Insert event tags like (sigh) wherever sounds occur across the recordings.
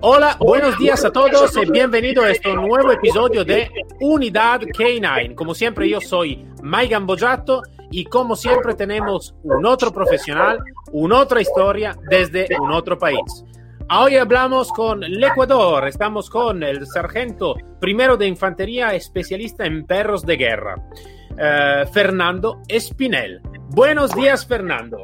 Hola, buenos días a todos y bienvenido a este nuevo episodio de Unidad K9. Como siempre, yo soy Mike Gambojato y como siempre tenemos un otro profesional, una otra historia desde un otro país. Hoy hablamos con el Ecuador, estamos con el sargento primero de infantería especialista en perros de guerra, eh, Fernando Espinel. Buenos días, Fernando.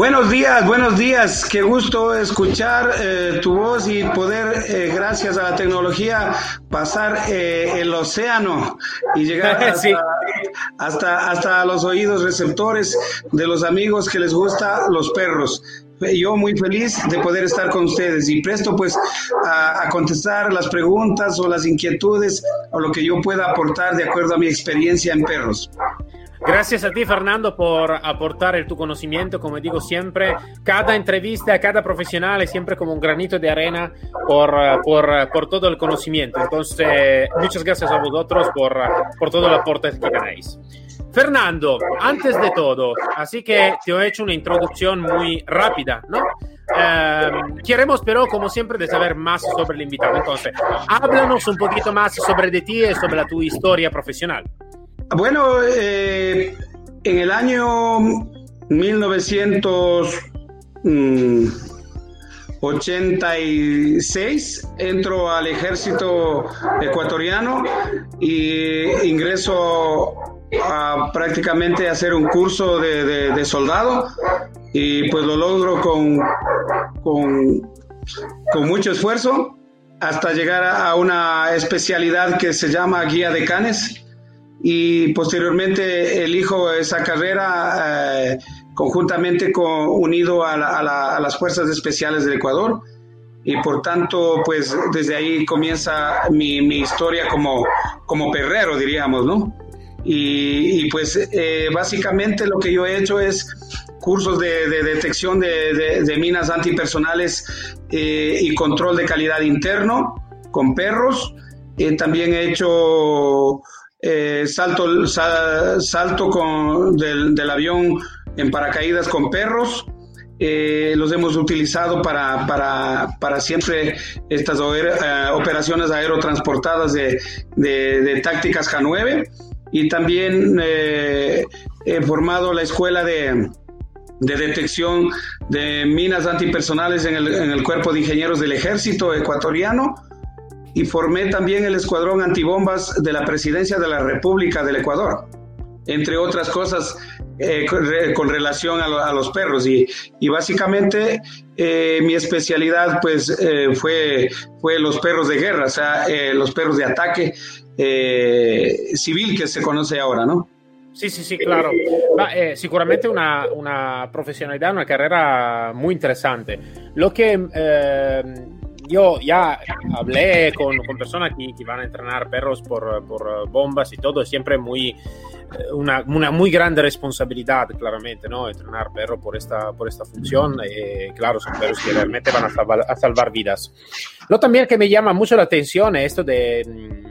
Buenos días, buenos días. Qué gusto escuchar eh, tu voz y poder, eh, gracias a la tecnología, pasar eh, el océano y llegar (laughs) hasta, hasta, los oídos receptores de los amigos que les gusta los perros. Yo muy feliz de poder estar con ustedes y presto pues a, a contestar las preguntas o las inquietudes o lo que yo pueda aportar de acuerdo a mi experiencia en perros. Gracias a ti, Fernando, por aportar el, tu conocimiento. Como digo siempre, cada entrevista, cada profesional es siempre como un granito de arena por, por, por todo el conocimiento. Entonces, muchas gracias a vosotros por, por todo el aporte que tenéis. Fernando, antes de todo, así que te he hecho una introducción muy rápida, ¿no? Eh, queremos, pero, como siempre, de saber más sobre el invitado. Entonces, háblanos un poquito más sobre de ti y sobre la tu historia profesional. Bueno, eh, en el año 1986 mm, entro al ejército ecuatoriano y ingreso a prácticamente hacer un curso de, soldado y pues lo logro con, con, con mucho esfuerzo hasta llegar a una especialidad que se llama guía de canes y posteriormente elijo esa carrera eh, conjuntamente con, unido a, las Fuerzas Especiales del Ecuador y por tanto pues desde ahí comienza mi, historia como, como perrero diríamos, ¿no? Y, pues eh, básicamente lo que yo he hecho es cursos de, detección de, minas antipersonales eh, y control de calidad interno con perros. también he hecho eh, salto, salto con, del, avión en paracaídas con perros. Eh, los hemos utilizado para, para, para siempre estas eh, operaciones aerotransportadas de, de, de, tácticas K9 y también he formado la escuela de, de detección de minas antipersonales en el, en el Cuerpo de Ingenieros del Ejército ecuatoriano y formé también el Escuadrón Antibombas de la Presidencia de la República del Ecuador, entre otras cosas eh, con, relación a, los perros. Y, y básicamente eh, mi especialidad pues eh, fue, fue los perros de guerra, o sea, los perros de ataque civil que se conoce ahora, ¿no? Sí, sí, sí, claro. Eh, seguramente una, una, profesionalidad, una carrera muy interesante. Lo que eh, yo ya hablé con, con personas que, que, van a entrenar perros por, por bombas y todo, siempre muy, eh, una, una, muy grande responsabilidad, claramente, ¿no? Entrenar perros por esta, por esta función. Eh, claro, son perros que realmente van a salvar, a salvar vidas. Lo también que me llama mucho la atención es esto de mm,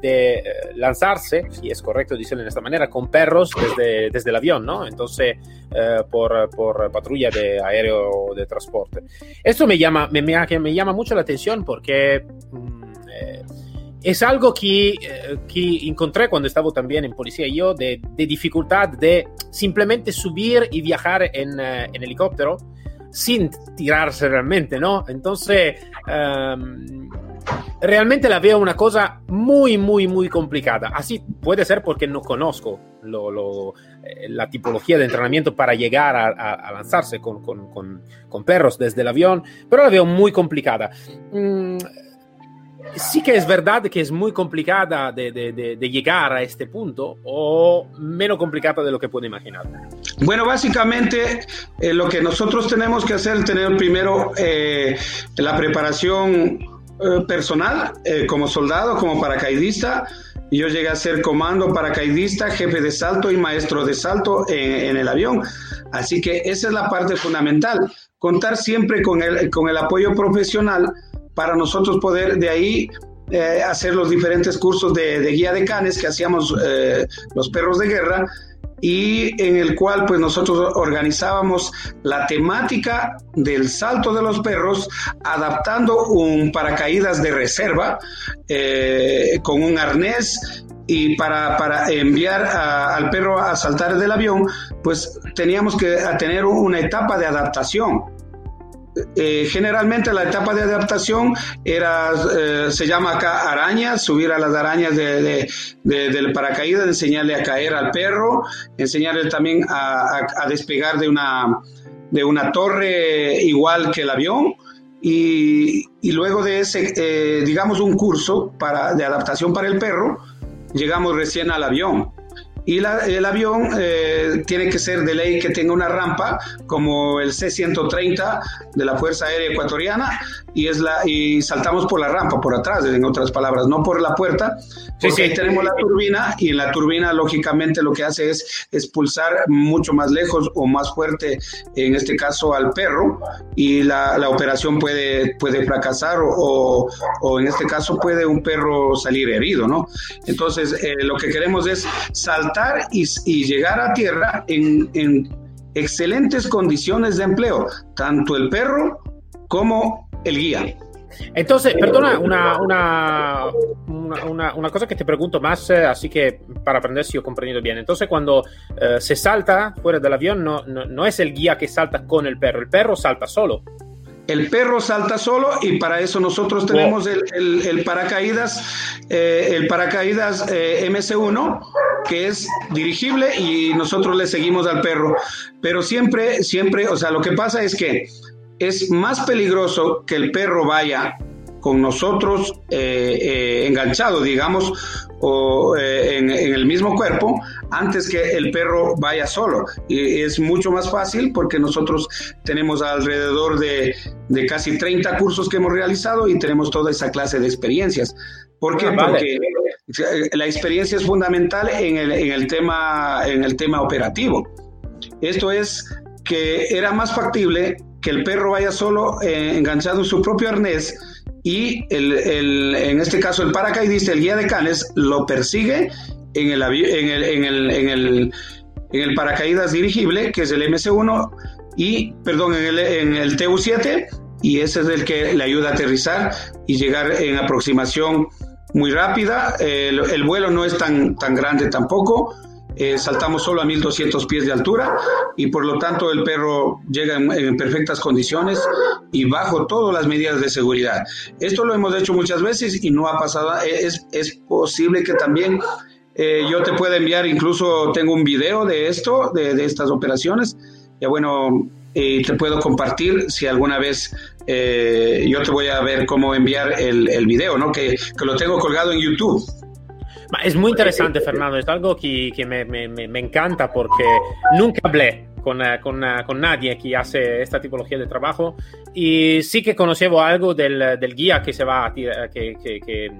de eh, lanzarse, si es correcto decirlo de esta manera, con perros desde, desde el avión, ¿no? Entonces, eh, por, por, patrulla de aéreo de transporte. Esto me llama, me, me llama mucho la atención porque mm, eh, es algo que, que encontré cuando estaba también en policía yo, de, de dificultad de simplemente subir y viajar en, en helicóptero sin tirarse realmente, ¿no? Entonces, um, realmente la veo una cosa muy, muy, muy complicada. Así puede ser porque no conozco eh, la tipología de entrenamiento para llegar a, lanzarse con, perros desde el avión, pero la veo muy complicada. Mm, sí que es verdad que es muy complicada de, llegar a este punto o menos complicada de lo que puede imaginar. Bueno, básicamente eh, lo que nosotros tenemos que hacer es tener primero eh, la preparación eh, personal, eh, como soldado, como paracaidista. Yo llegué a ser comando paracaidista, jefe de salto y maestro de salto en, el avión. Así que esa es la parte fundamental, contar siempre con el, con el apoyo profesional para nosotros poder de ahí eh, hacer los diferentes cursos de, guía de canes que hacíamos los perros de guerra y en el cual pues nosotros organizábamos la temática del salto de los perros adaptando un paracaídas de reserva eh, con un arnés y para, para enviar al perro a saltar del avión pues teníamos que tener una etapa de adaptación eh, generalmente la etapa de adaptación era, eh, se llama acá arañas, subir a las arañas de, del paracaídas, enseñarle a caer al perro, enseñarle también a, despegar de una, de una torre igual que el avión. Y, luego de ese, eh, digamos, un curso para, de adaptación para el perro, llegamos recién al avión y el avión eh, tiene que ser de ley que tenga una rampa como el C-130 de la Fuerza Aérea Ecuatoriana y, es la, y saltamos por la rampa, por atrás, en otras palabras, no por la puerta, porque ahí tenemos la turbina y la turbina lógicamente lo que hace es expulsar mucho más lejos o más fuerte, en este caso al perro, y la, la operación puede, puede fracasar o, o, en este caso puede un perro salir herido, ¿no? Entonces, eh, lo que queremos es saltar y, llegar a tierra en, en excelentes condiciones de empleo, tanto el perro como el guía. Entonces, perdona, una, una, una, una, cosa que te pregunto más, eh, así que para aprender si he comprendido bien. Entonces, cuando eh, se salta fuera del avión, no, no, es el guía que salta con el perro, el perro salta solo. El perro salta solo y para eso nosotros tenemos el, el, paracaídas, eh, el paracaídas MC1, que es dirigible y nosotros le seguimos al perro. Pero siempre, siempre, o sea, lo que pasa es que es más peligroso que el perro vaya con nosotros eh, eh, enganchado, digamos, o eh, en, el mismo cuerpo, antes que el perro vaya solo. Y es mucho más fácil porque nosotros tenemos alrededor de, casi 30 cursos que hemos realizado y tenemos toda esa clase de experiencias. ¿Por qué? Ah, porque la experiencia es fundamental en el, en el, tema, en el tema operativo. Esto es que era más factible que el perro vaya solo eh, enganchado en su propio arnés y el, en este caso el paracaidista, el guía de canes, lo persigue en el, en el, en el, en el, en el paracaídas dirigible, que es el MC1, y, perdón, en el, en el TU7, y ese es el que le ayuda a aterrizar y llegar en aproximación muy rápida. El, el vuelo no es tan, tan grande tampoco, eh, saltamos solo a 1200 pies de altura y por lo tanto el perro llega en, perfectas condiciones y bajo todas las medidas de seguridad. Esto lo hemos hecho muchas veces y no ha pasado, eh, es, es posible que también eh, yo te pueda enviar, incluso tengo un video de esto, de, de estas operaciones, ya bueno, te puedo compartir si alguna vez yo te voy a ver cómo enviar el, el video, ¿no? Que, que, lo tengo colgado en YouTube. Es muy interesante, Fernando. Es algo que, que me, me, me, encanta porque nunca hablé con, eh, con, eh, con, nadie que hace esta tipología de trabajo y sí que conocebo algo del, del guía que se va a, que, que, que eh,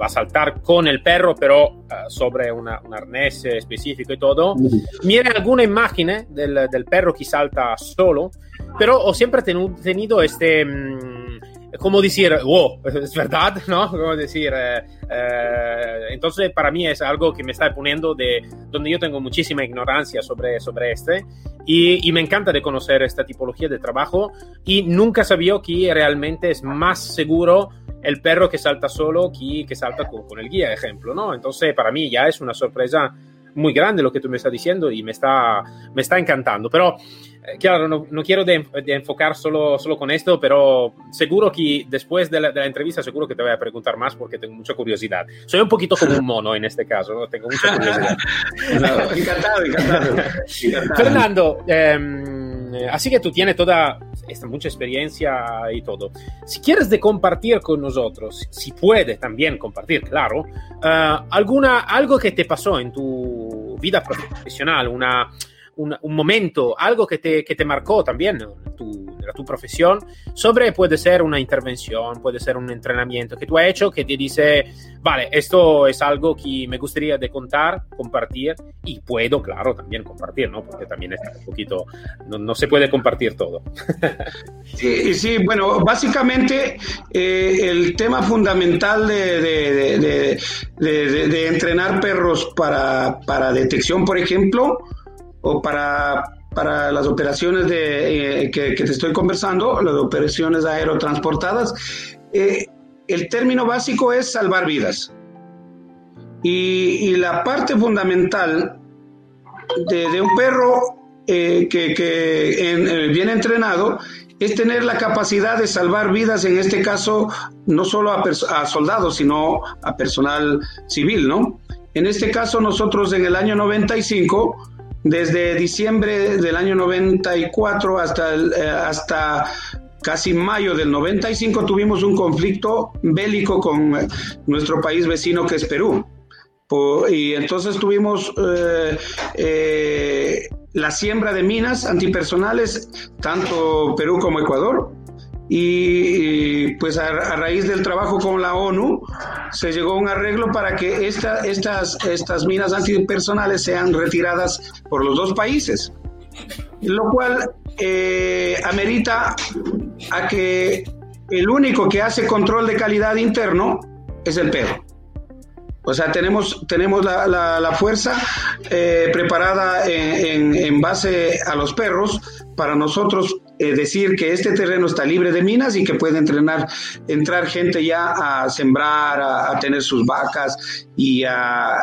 va a saltar con el perro, pero sobre una, un arnés específico y todo. Mira alguna imagen del, del, perro que salta solo, pero siempre tenido este... Como decir, wow, es verdad, (laughs) ¿no? Como decir, eh, eh, entonces para mí es algo que me está poniendo de donde yo tengo muchísima ignorancia sobre, sobre este y, y, me encanta de conocer esta tipología de trabajo y nunca sabía que realmente es más seguro el perro que salta solo que, que salta con, con el guía, ejemplo, ¿no? Entonces para mí ya es una sorpresa muy grande lo que tú me estás diciendo y me está, me está encantando. Pero, claro, no, no quiero de, de, enfocar solo, solo con esto, pero seguro que después de la, de la, entrevista, seguro que te voy a preguntar más porque tengo mucha curiosidad. Soy un poquito como un mono en este caso, ¿no? tengo mucha curiosidad. (laughs) encantado, encantado, Fernando, eh, así que tú tienes toda esta mucha experiencia y todo. Si quieres de compartir con nosotros, si puedes también compartir, claro, uh, alguna, algo que te pasó en tu vida profesional, una, un, momento, algo que te, que te marcó también tu, de tu profesión, sobre puede ser una intervención, puede ser un entrenamiento que tú has hecho que te dice, vale, esto es algo que me gustaría de contar, compartir y puedo, claro, también compartir, ¿no? Porque también es un poquito, no, se puede compartir todo. (laughs) sí, sí, bueno, básicamente eh, el tema fundamental de, de, de, de entrenar perros para, para detección, por ejemplo, o para, para las operaciones de, eh, que, te estoy conversando, las operaciones aerotransportadas, eh, el término básico es salvar vidas. Y, la parte fundamental de, un perro eh, que, que bien entrenado es tener la capacidad de salvar vidas, en este caso, no solo a, a, soldados, sino a personal civil, ¿no? En este caso, nosotros en el año 95 desde diciembre del año 94 hasta, eh, hasta casi mayo del 95 tuvimos un conflicto bélico con eh, nuestro país vecino que es Perú. y entonces tuvimos eh, la siembra de minas antipersonales, tanto Perú como Ecuador y, pues a, raíz del trabajo con la ONU se llegó a un arreglo para que esta, estas, estas minas antipersonales sean retiradas por los dos países, lo cual eh, amerita a que el único que hace control de calidad interno es el perro. O sea, tenemos, tenemos la, la, fuerza eh, preparada en, en, base a los perros para nosotros eh, decir que este terreno está libre de minas y que puede entrenar, entrar gente ya a sembrar, a, tener sus vacas y a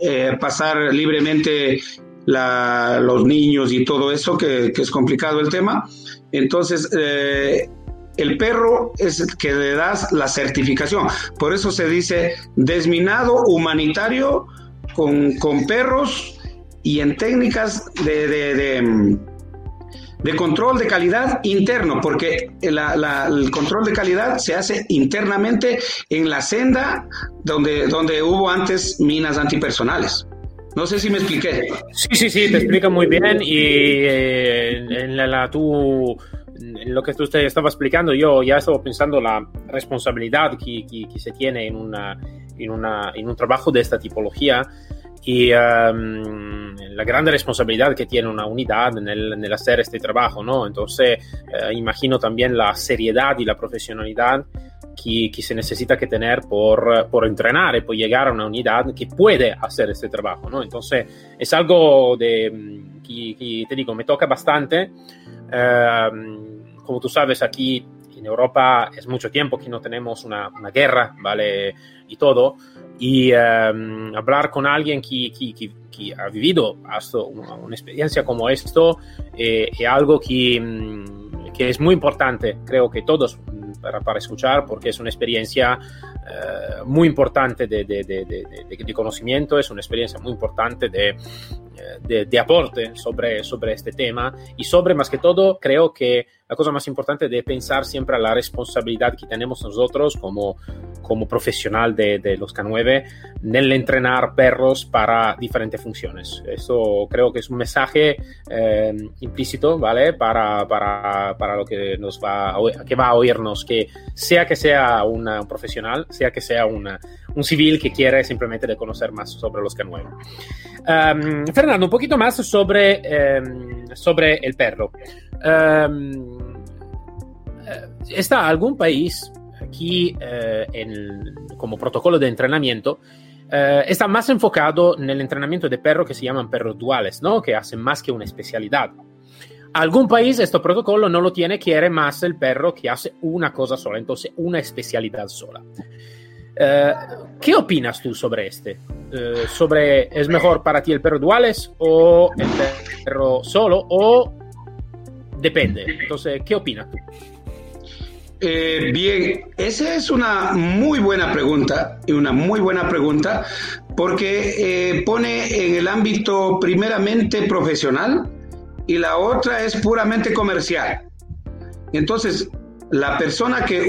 eh, pasar libremente los niños y todo eso, que, es complicado el tema. Entonces, eh, el perro es el que le das la certificación. Por eso se dice desminado humanitario con, perros y en técnicas de de control de calidad interno, porque el control de calidad se hace internamente en la senda donde, donde hubo antes minas antipersonales. No sé si me expliqué. Sí, sí, sí, te explica muy bien y eh, en, la, tú, en lo que tú te estaba explicando, yo ya estaba pensando la responsabilidad que, que, se tiene en, una, en, una, en un trabajo de esta tipología y um, la grande responsabilidad que tiene una unidad en el, hacer este trabajo, ¿no? Entonces, eh, imagino también la seriedad y la profesionalidad que, que, se necesita que tener por, por entrenar y por llegar a una unidad que puede hacer este trabajo, ¿no? Entonces, es algo de, mm, que, te digo, me toca bastante. Uh, como tú sabes, aquí en Europa es mucho tiempo que no tenemos una, una guerra, ¿vale? Y todo y um, hablar con alguien que, que, que, ha vivido hasta una, una, experiencia como esto eh, es algo que, mm, que, es muy importante, creo que todos mm, para, para escuchar, porque es una experiencia uh, muy importante de, de, de, de, conocimiento, es una experiencia muy importante de, de, aporte sobre, sobre este tema. Y sobre, más que todo, creo que la cosa más importante de pensar siempre a la responsabilidad que tenemos nosotros como, como profesional de, de los K9 en el entrenar perros para diferentes funciones. Eso creo que es un mensaje eh, implícito, ¿vale? Para, para, para, lo que nos va a, que va a oírnos, que sea que sea un profesional, sea que sea una, un civil que quiere simplemente de conocer más sobre los K9. Um, Fernando, un poquito más sobre, um, sobre el perro. Um, ¿Está algún país aquí eh, en, como protocolo de entrenamiento eh, está más enfocado en el entrenamiento de perros que se llaman perros duales, ¿no? que hacen más que una especialidad? Algún país este protocolo no lo tiene, quiere más el perro que hace una cosa sola, entonces una especialidad sola. Eh, ¿Qué opinas tú sobre este? Eh, ¿Sobre es mejor para ti el perro duales o el perro solo o depende? Entonces, ¿qué opinas? Eh, bien, esa es una muy buena pregunta y una muy buena pregunta porque pone en el ámbito primeramente profesional y la otra es puramente comercial. Entonces, la persona que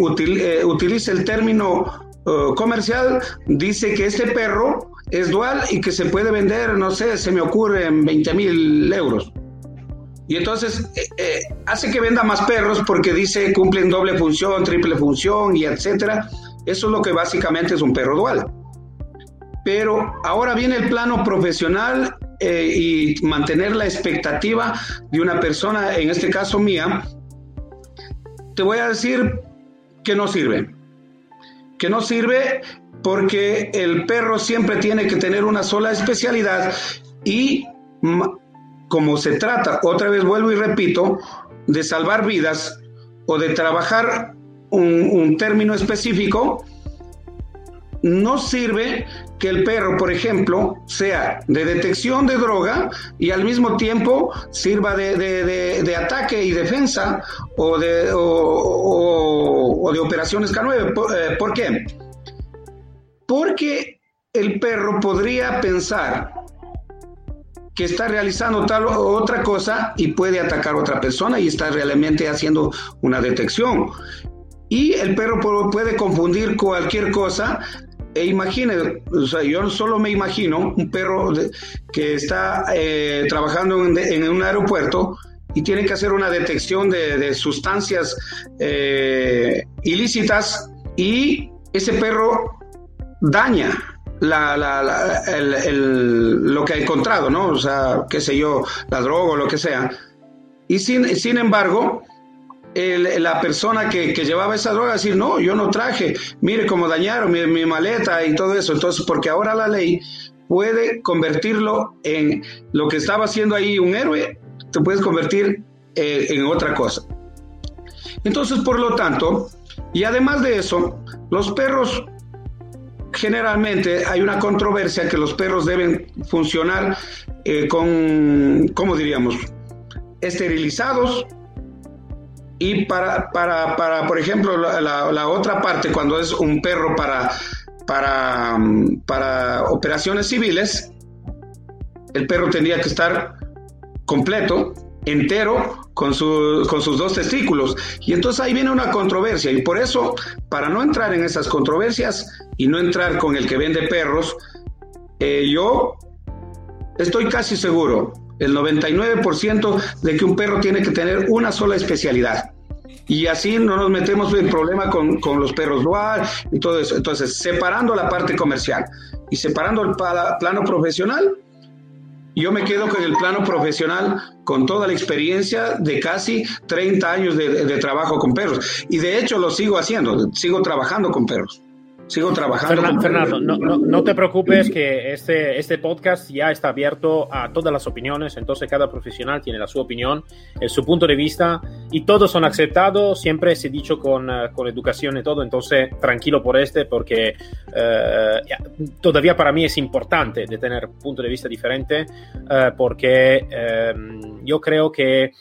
utiliza el término eh, comercial dice que este perro es dual y que se puede vender, no sé, se me ocurre en 20 mil euros. Y entonces eh, eh, hace que venda más perros porque dice cumplen doble función, triple función y etcétera. Eso es lo que básicamente es un perro dual. Pero ahora viene el plano profesional eh, y mantener la expectativa de una persona, en este caso mía, te voy a decir que no sirve. Que no sirve porque el perro siempre tiene que tener una sola especialidad y como se trata, otra vez vuelvo y repito, de salvar vidas o de trabajar un, término específico, no sirve que el perro, por ejemplo, sea de detección de droga y al mismo tiempo sirva de, ataque y defensa o de, o, de operaciones K9. Eh, ¿Por qué? Porque el perro podría pensar que está realizando tal o otra cosa y puede atacar a otra persona y está realmente haciendo una detección. Y el perro puede confundir cualquier cosa. E imagine, o sea, yo solo me imagino un perro que está eh, trabajando en, un aeropuerto y tiene que hacer una detección de, sustancias eh, ilícitas y ese perro daña la, la, el, lo que ha encontrado, ¿no? O sea, qué sé yo, la droga o lo que sea. Y sin, sin embargo, la persona que, llevaba esa droga decir, no, yo no traje, mire cómo dañaron mi, maleta y todo eso. Entonces, porque ahora la ley puede convertirlo en lo que estaba haciendo ahí un héroe, te puedes convertir eh, en otra cosa. Entonces, por lo tanto, y además de eso, los perros generalmente hay una controversia que los perros deben funcionar eh, con, ¿cómo diríamos? Esterilizados. Y para, para, para por ejemplo, la, la, otra parte, cuando es un perro para, para, para operaciones civiles, el perro tendría que estar completo, entero, con, su, con sus dos testículos. Y entonces ahí viene una controversia. Y por eso, para no entrar en esas controversias y no entrar con el que vende perros, eh, yo estoy casi seguro, el 99% de que un perro tiene que tener una sola especialidad. Y así no nos metemos en problema con, con los perros dual y todo eso. Entonces, separando la parte comercial y separando el plano profesional, yo me quedo con el plano profesional con toda la experiencia de casi 30 años de, de, trabajo con perros. Y de hecho lo sigo haciendo, sigo trabajando con perros sigo trabajando. Fernando, no, no, no, te preocupes que este, este podcast ya está abierto a todas las opiniones, entonces cada profesional tiene la su opinión, el, su punto de vista y todos son aceptados, siempre se dicho con, eh, con educación y todo, entonces tranquilo por este porque eh, todavía para mí es importante de tener punto de vista diferente eh, porque yo creo que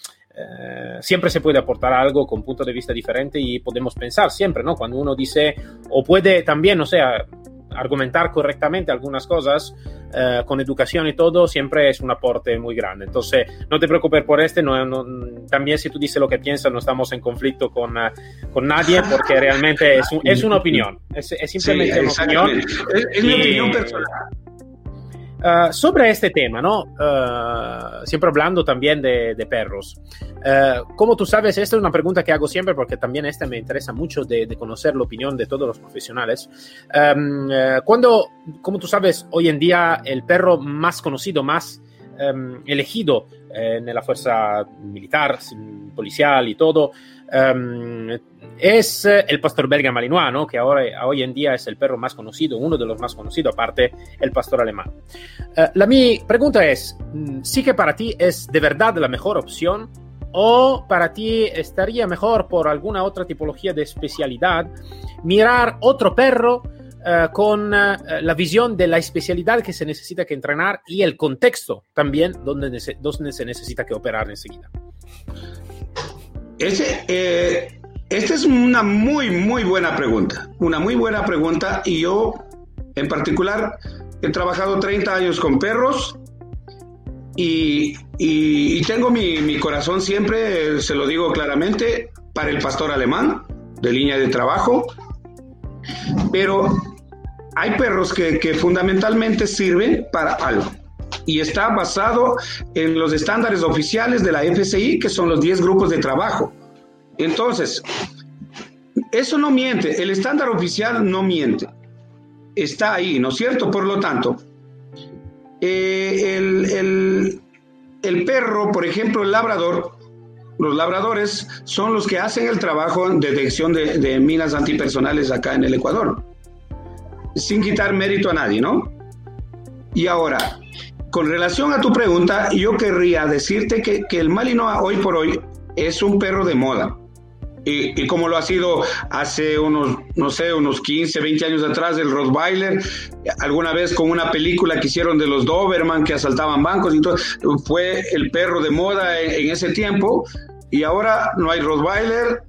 eh, siempre se puede aportar algo con punto de vista diferente y podemos pensar siempre, ¿no? Cuando uno dice, o puede también, o sea, argumentar correctamente algunas cosas eh, con educación y todo, siempre es un aporte muy grande. Entonces, no te preocupes por este, no, también si tú dices lo que piensas, no estamos en conflicto con, uh, con nadie, porque realmente es, un, es una (laughs) opinión, es, es simplemente una opinión. Es, es mi opinión personal. Uh, sobre este tema, ¿no? Uh, siempre hablando también de, perros. Uh, como tú sabes, esta es una pregunta que hago siempre porque también esta me interesa mucho de, conocer la opinión de todos los profesionales. Um, cuando, como tú sabes, hoy en día el perro más conocido, más elegido en la fuerza militar, policial y todo, um, es eh, el pastor belga malinois, ¿no? que ahora, hoy en día es el perro más conocido, uno de los más conocidos, aparte el pastor alemán. Uh, la mi pregunta es, mm, ¿sí que para ti es de verdad la mejor opción o para ti estaría mejor por alguna otra tipología de especialidad mirar otro perro Uh, con la visión de la especialidad que se necesita que entrenar y el contexto también donde, donde se necesita que operar enseguida. Ese, eh, esta es una muy, muy buena pregunta. Una muy buena pregunta. Y yo, en particular, he trabajado 30 años con perros y, y, tengo mi, mi, corazón siempre, se lo digo claramente, para el pastor alemán de línea de trabajo. Pero hay perros que, que fundamentalmente sirven para algo y está basado en los estándares oficiales de la FCI, que son los 10 grupos de trabajo. Entonces, eso no miente, el estándar oficial no miente, está ahí, ¿no es cierto? Por lo tanto, eh, el, el, perro, por ejemplo, el labrador, los labradores son los que hacen el trabajo de detección de, de minas antipersonales acá en el Ecuador, sin quitar mérito a nadie, ¿no? Y ahora, con relación a tu pregunta, yo querría decirte que, el Malinois hoy por hoy es un perro de moda. Y, como lo ha sido hace unos, no sé, unos 15, 20 años atrás el Rottweiler, alguna vez con una película que hicieron de los Doberman que asaltaban bancos y todo, fue el perro de moda en, ese tiempo. Y ahora no hay Rottweiler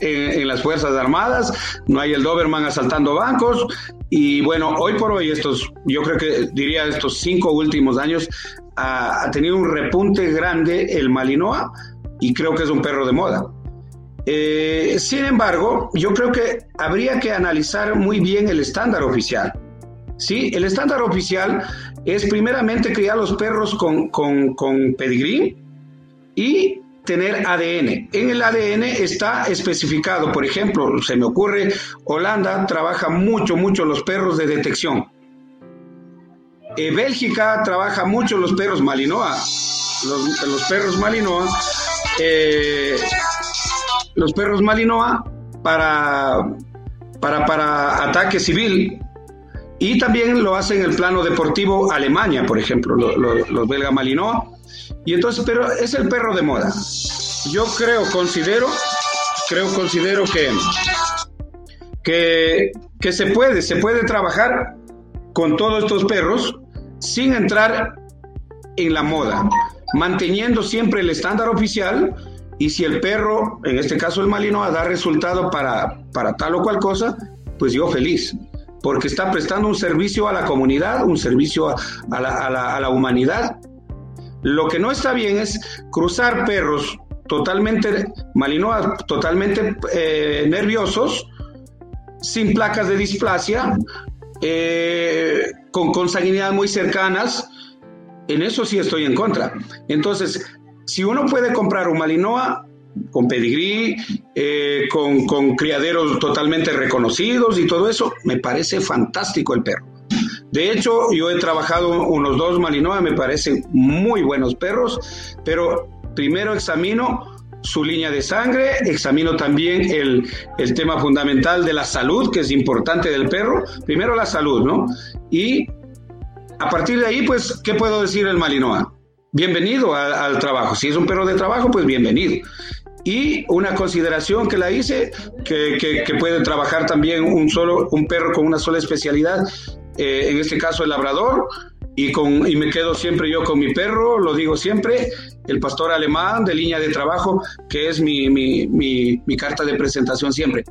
en, en, las Fuerzas Armadas, no hay el Doberman asaltando bancos, y bueno, hoy por hoy, estos, yo creo que diría estos cinco últimos años, ha, tenido un repunte grande el Malinois y creo que es un perro de moda. Eh, sin embargo, yo creo que habría que analizar muy bien el estándar oficial. ¿sí? El estándar oficial es primeramente criar los perros con, con, con pedigrí y tener ADN. En el ADN está especificado, por ejemplo, se me ocurre, Holanda trabaja mucho, mucho los perros de detección. Eh, Bélgica trabaja mucho los perros Malinois. Los, perros Malinois, eh, los perros Malinois para, para, para ataque civil. Y también lo hace en el plano deportivo Alemania, por ejemplo, los belga Malinois y entonces, pero es el perro de moda. Yo creo, considero, creo, considero que, que, se puede, se puede trabajar con todos estos perros sin entrar en la moda, manteniendo siempre el estándar oficial y si el perro, en este caso el malino, da resultado para, para tal o cual cosa, pues yo feliz, porque está prestando un servicio a la comunidad, un servicio a, la, a, la, a la humanidad lo que no está bien es cruzar perros totalmente malinois, totalmente eh, nerviosos, sin placas de displasia, eh, con consanguinidad muy cercanas. En eso sí estoy en contra. Entonces, si uno puede comprar un malinois con pedigrí, eh, con criaderos totalmente reconocidos y todo eso, me parece fantástico el perro. De hecho, yo he trabajado unos dos Malinois, me parecen muy buenos perros, pero primero examino su línea de sangre, examino también el, el, tema fundamental de la salud, que es importante del perro. Primero la salud, ¿no? Y a partir de ahí, pues, ¿qué puedo decir el Malinois? Bienvenido al trabajo. Si es un perro de trabajo, pues bienvenido. Y una consideración que la hice, que, que, que puede trabajar también un solo, un perro con una sola especialidad, eh, en este caso el labrador, y, con, y me quedo siempre yo con mi perro, lo digo siempre, el pastor alemán de línea de trabajo, que es mi, mi, mi, carta de presentación siempre.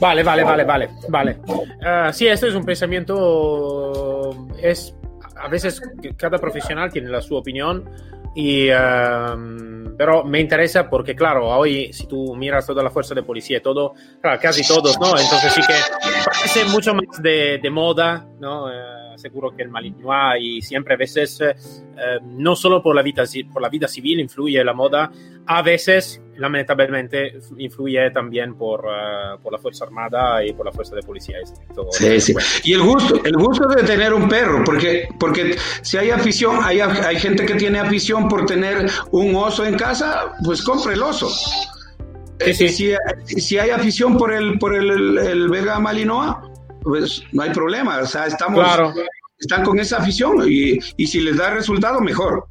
Vale, vale, vale, vale, vale. Uh, sí, este es un pensamiento, es, a veces cada profesional tiene la su opinión, y, uh, pero me interesa porque, claro, hoy si tú miras toda la fuerza de policía, todo, casi todos, ¿no? Entonces sí que parece mucho más de, de moda, ¿no? Uh, seguro que el Malinois y siempre a veces, uh, no solo por la, vida, por la vida civil influye la moda, a veces lamentablemente influye también por, uh, por, la Fuerza Armada y por la Fuerza de Policía. Todo sí, sí. Y el gusto, el gusto de tener un perro, porque, porque si hay afición, hay, hay gente que tiene afición por tener un oso en casa, pues compre el oso. Sí, sí. Si, si, hay afición por el, por el, el Vega Malinois, pues no hay problema. O sea, estamos, claro. están con esa afición y, y si les da resultado, mejor.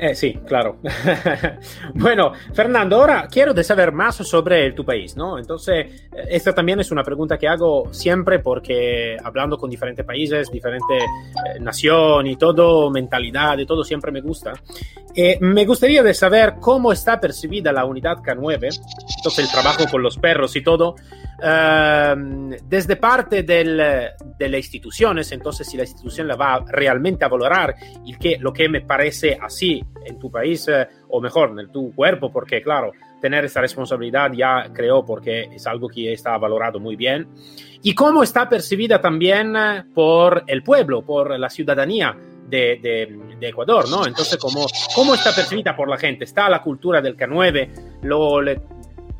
Eh, sí, claro. (laughs) bueno, Fernando, ahora quiero de saber más sobre tu país, ¿no? Entonces, eh, esta también es una pregunta que hago siempre porque hablando con diferentes países, diferentes eh, naciones y todo, mentalidad y todo, siempre me gusta. Eh, me gustaría de saber cómo está percibida la unidad K9, entonces el trabajo con los perros y todo, uh, desde parte del, de las instituciones, entonces si la institución la va realmente a valorar y que lo que me parece así en tu país, eh, o mejor, en tu cuerpo, porque claro, tener esta responsabilidad ya creo porque es algo que está valorado muy bien. Y cómo está percibida también por el pueblo, por la ciudadanía de, Ecuador, ¿no? Entonces, ¿cómo, ¿cómo está percibida por la gente? ¿Está la cultura del K9? ¿Lo,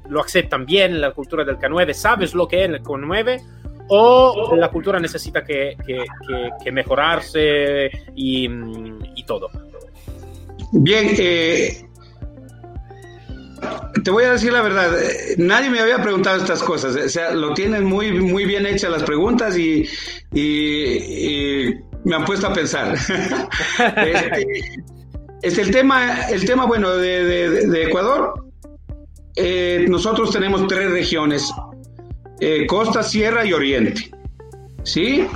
lo aceptan bien la cultura del K9? ¿Sabes lo que es el K9? ¿O la cultura necesita que, que, mejorarse y, y, todo? Bien, eh, te voy a decir la verdad, nadie me había preguntado estas cosas, o sea, lo tienen muy, muy bien hechas las preguntas y, y, me han puesto a pensar. (laughs) este, este, el, tema, el tema, bueno, de, de, Ecuador, eh, nosotros tenemos tres regiones, eh, costa, sierra y oriente, ¿sí?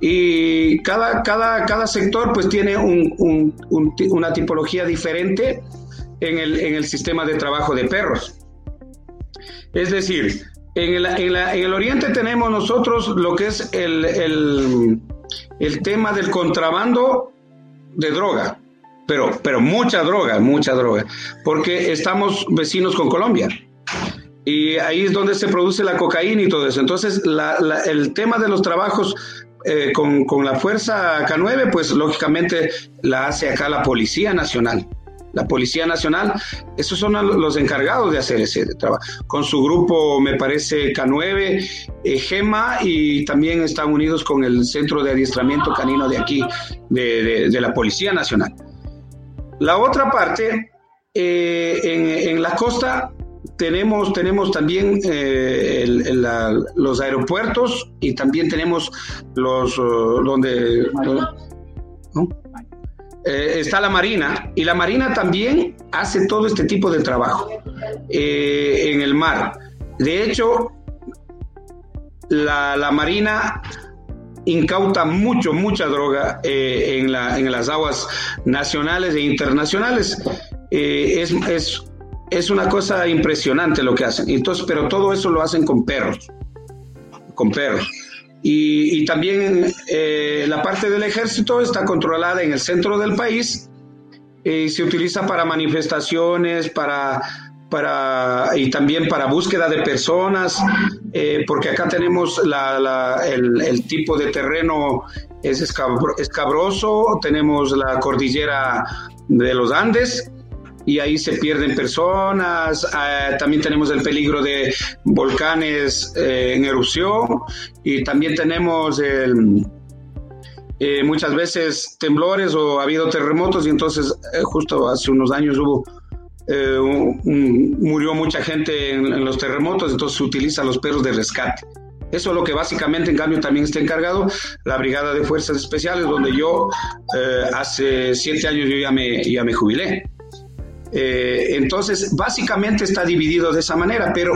Y cada, cada, cada sector pues tiene un, un, una tipología diferente en el, en el sistema de trabajo de perros. Es decir, en el, en, la, en el, oriente tenemos nosotros lo que es el, el, el, tema del contrabando de droga, pero, pero mucha droga, mucha droga, porque estamos vecinos con Colombia. Y ahí es donde se produce la cocaína y todo eso. Entonces, la, el tema de los trabajos eh, con, con la Fuerza K9, pues lógicamente la hace acá la Policía Nacional la Policía Nacional, esos son los encargados de hacer ese trabajo. Con su grupo, me parece, K9, eh, GEMA y también están unidos con el Centro de Adiestramiento Canino de aquí, de, la Policía Nacional. La otra parte, eh, en, la costa, tenemos, tenemos también eh, los aeropuertos y también tenemos los donde... Eh, está la Marina y la Marina también hace todo este tipo de trabajo en el mar. De hecho, la, Marina incauta mucho, mucha droga eh, en, las aguas nacionales e internacionales. es, es, una cosa impresionante lo que hacen. Entonces, pero todo eso lo hacen con perros, con perros. Y, también eh, la parte del ejército está controlada en el centro del país y se utiliza para manifestaciones, para, para, y también para búsqueda de personas, eh, porque acá tenemos el, tipo de terreno es escabroso, tenemos la cordillera de los Andes, y ahí se pierden personas. Ah, también tenemos el peligro de volcanes eh, en erupción y también tenemos eh, muchas veces temblores o ha habido terremotos y entonces eh, justo hace unos años hubo murió mucha gente en, los terremotos, entonces se utilizan los perros de rescate. Eso es lo que básicamente, en cambio, también está encargado la Brigada de Fuerzas Especiales, donde yo hace siete años yo ya me, ya me jubilé. Eh, entonces, básicamente está dividido de esa manera, pero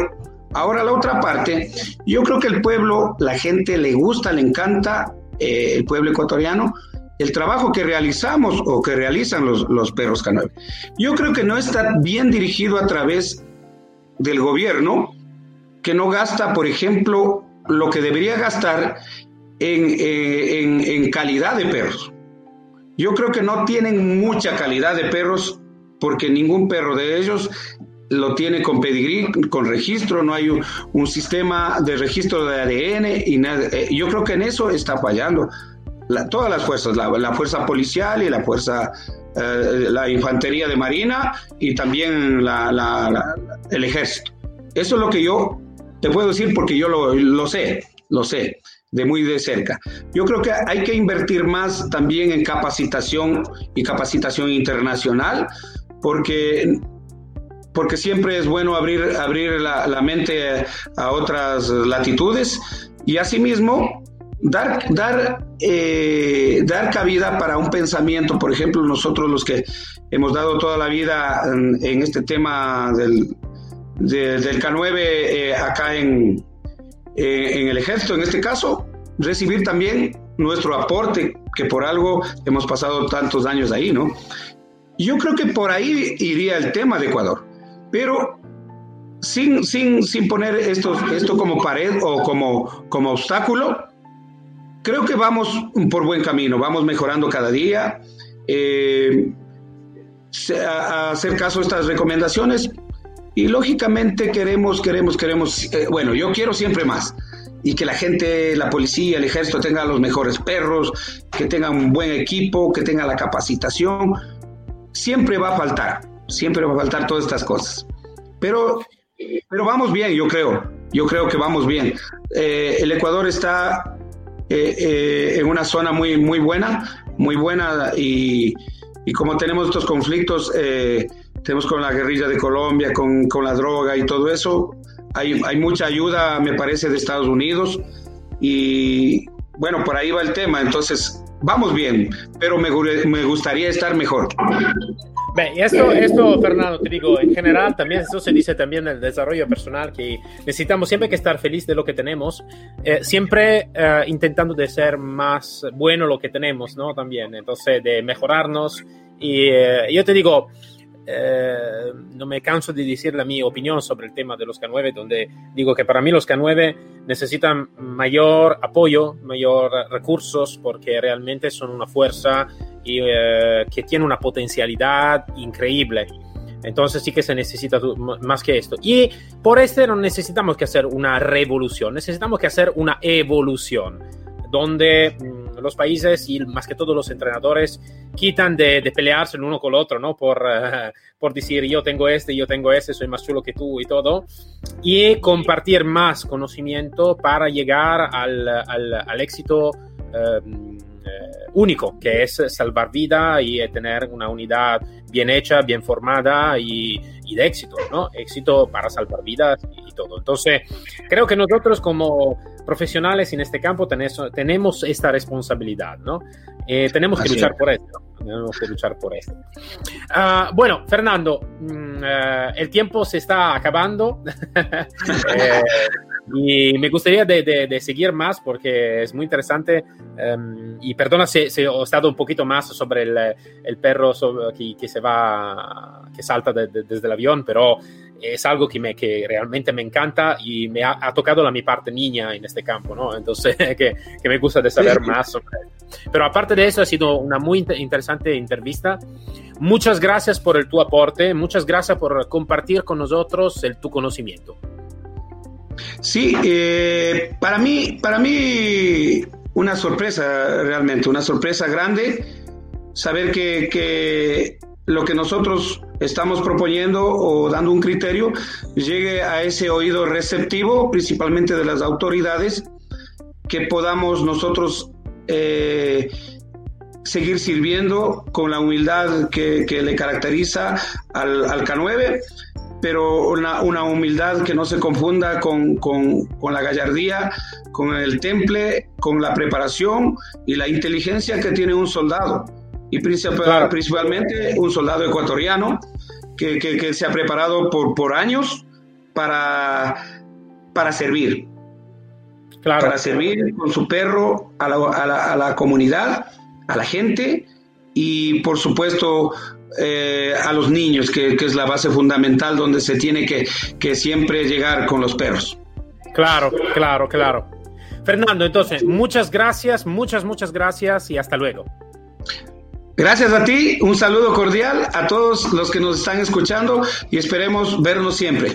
ahora la otra parte, yo creo que el pueblo, la gente le gusta, le encanta, eh, el pueblo ecuatoriano, el trabajo que realizamos o que realizan los, los perros K9. Yo creo que no está bien dirigido a través del gobierno, que no gasta, por ejemplo, lo que debería gastar en, eh, en, en calidad de perros. Yo creo que no tienen mucha calidad de perros porque ningún perro de ellos lo tiene con pedigrí, con registro, no hay un, sistema de registro de ADN y nada. Eh, yo creo que en eso está fallando todas las fuerzas, la, fuerza policial y la fuerza, eh, la infantería de marina y también el ejército. Eso es lo que yo te puedo decir porque yo lo, lo sé, lo sé de muy de cerca. Yo creo que hay que invertir más también en capacitación y capacitación internacional porque, porque siempre es bueno abrir, abrir la, mente a otras latitudes y asimismo dar, dar, eh, dar cabida para un pensamiento, por ejemplo, nosotros los que hemos dado toda la vida en, este tema del, del K9 eh, acá en, eh, en el ejército, en este caso, recibir también nuestro aporte, que por algo hemos pasado tantos años ahí, ¿no? Yo creo que por ahí iría el tema de Ecuador, pero sin, sin, sin poner esto, esto como pared o como, como obstáculo, creo que vamos por buen camino, vamos mejorando cada día. Eh, a hacer caso a estas recomendaciones y lógicamente queremos, queremos, queremos, eh, bueno, yo quiero siempre más y que la gente, la policía, el ejército tenga los mejores perros, que tengan un buen equipo, que tenga la capacitación. Siempre va a faltar, siempre va a faltar todas estas cosas. Pero, pero vamos bien, yo creo, yo creo que vamos bien. Eh, el Ecuador está eh, eh, en una zona muy, muy buena, muy buena y, y como tenemos estos conflictos, tenemos con la guerrilla de Colombia, con, con la droga y todo eso, hay, hay mucha ayuda, me parece, de Estados Unidos y bueno, por ahí va el tema. Entonces, vamos bien, pero me, me gustaría estar mejor. Y esto, esto, Fernando, te digo, en general también, eso se dice también del desarrollo personal, que necesitamos siempre que estar feliz de lo que tenemos, eh, siempre eh, intentando de ser más bueno lo que tenemos, ¿no? También, entonces, de mejorarnos. Y eh, yo te digo, eh, no me canso de decir la mi opinión sobre el tema de los K9, donde digo que para mí los K9 necesitan mayor apoyo, mayor recursos, porque realmente son una fuerza y, eh, que tiene una potencialidad increíble. Entonces sí que se necesita más que esto. Y por este no necesitamos que hacer una revolución, necesitamos que hacer una evolución, donde mm, los países y más que todo los entrenadores quitan de, pelearse el uno con el otro, ¿no? Por, eh, por decir yo tengo este, yo tengo este, soy más chulo que tú y todo. Y compartir más conocimiento para llegar al, al, éxito em, eh, único, que es salvar vida y tener una unidad bien hecha, bien formada y, y, de éxito, ¿no? Éxito para salvar vidas y todo. Entonces, creo que nosotros como profesionales en este campo tenemos, tenemos esta responsabilidad, ¿no? Eh, tenemos que luchar por esto. Tenemos que luchar por esto. Uh, bueno, Fernando, mm, uh, el tiempo se está acabando. (laughs) eh, y me gustaría de, de, de, seguir más porque es muy interesante. Um, y perdona si, si, he estado un poquito más sobre el, el perro sobre, que, que, se va, que salta de, desde el avión, pero es algo que, me, que realmente me encanta y me ha, ha, tocado la mi parte niña en este campo, ¿no? Entonces, (laughs) que, que me gusta de saber más sobre Pero aparte de eso, ha sido una muy interesante entrevista. Muchas gracias por el tu aporte, muchas gracias por compartir con nosotros el tu conocimiento. Sí, eh, para mí, para mí una sorpresa realmente, una sorpresa grande saber que, que lo que nosotros estamos proponiendo o dando un criterio llegue a ese oído receptivo, principalmente de las autoridades, que podamos nosotros eh, seguir sirviendo con la humildad que, le caracteriza al, al, K9, pero una, humildad que no se confunda con, con, con la gallardía, con el temple, con la preparación y la inteligencia que tiene un soldado y claro. principalmente un soldado ecuatoriano que, que, que, se ha preparado por, por años para, para servir. Claro. Para servir con su perro a la, a, la, a la, comunidad, a la gente y por supuesto eh, a los niños, que, que, es la base fundamental donde se tiene que, que siempre llegar con los perros. Claro, claro, claro. Fernando, entonces, muchas gracias, muchas, muchas gracias y hasta luego. Gracias a ti, un saludo cordial a todos los que nos están escuchando y esperemos vernos siempre.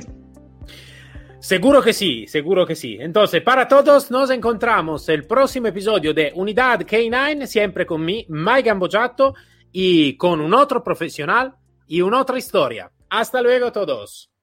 Seguro que sí, seguro que sí. Entonces, para todos, nos encontramos el próximo episodio de Unidad K9, siempre con mí, Mike Gambojato, y con un otro profesional y una otra historia. Hasta luego todos.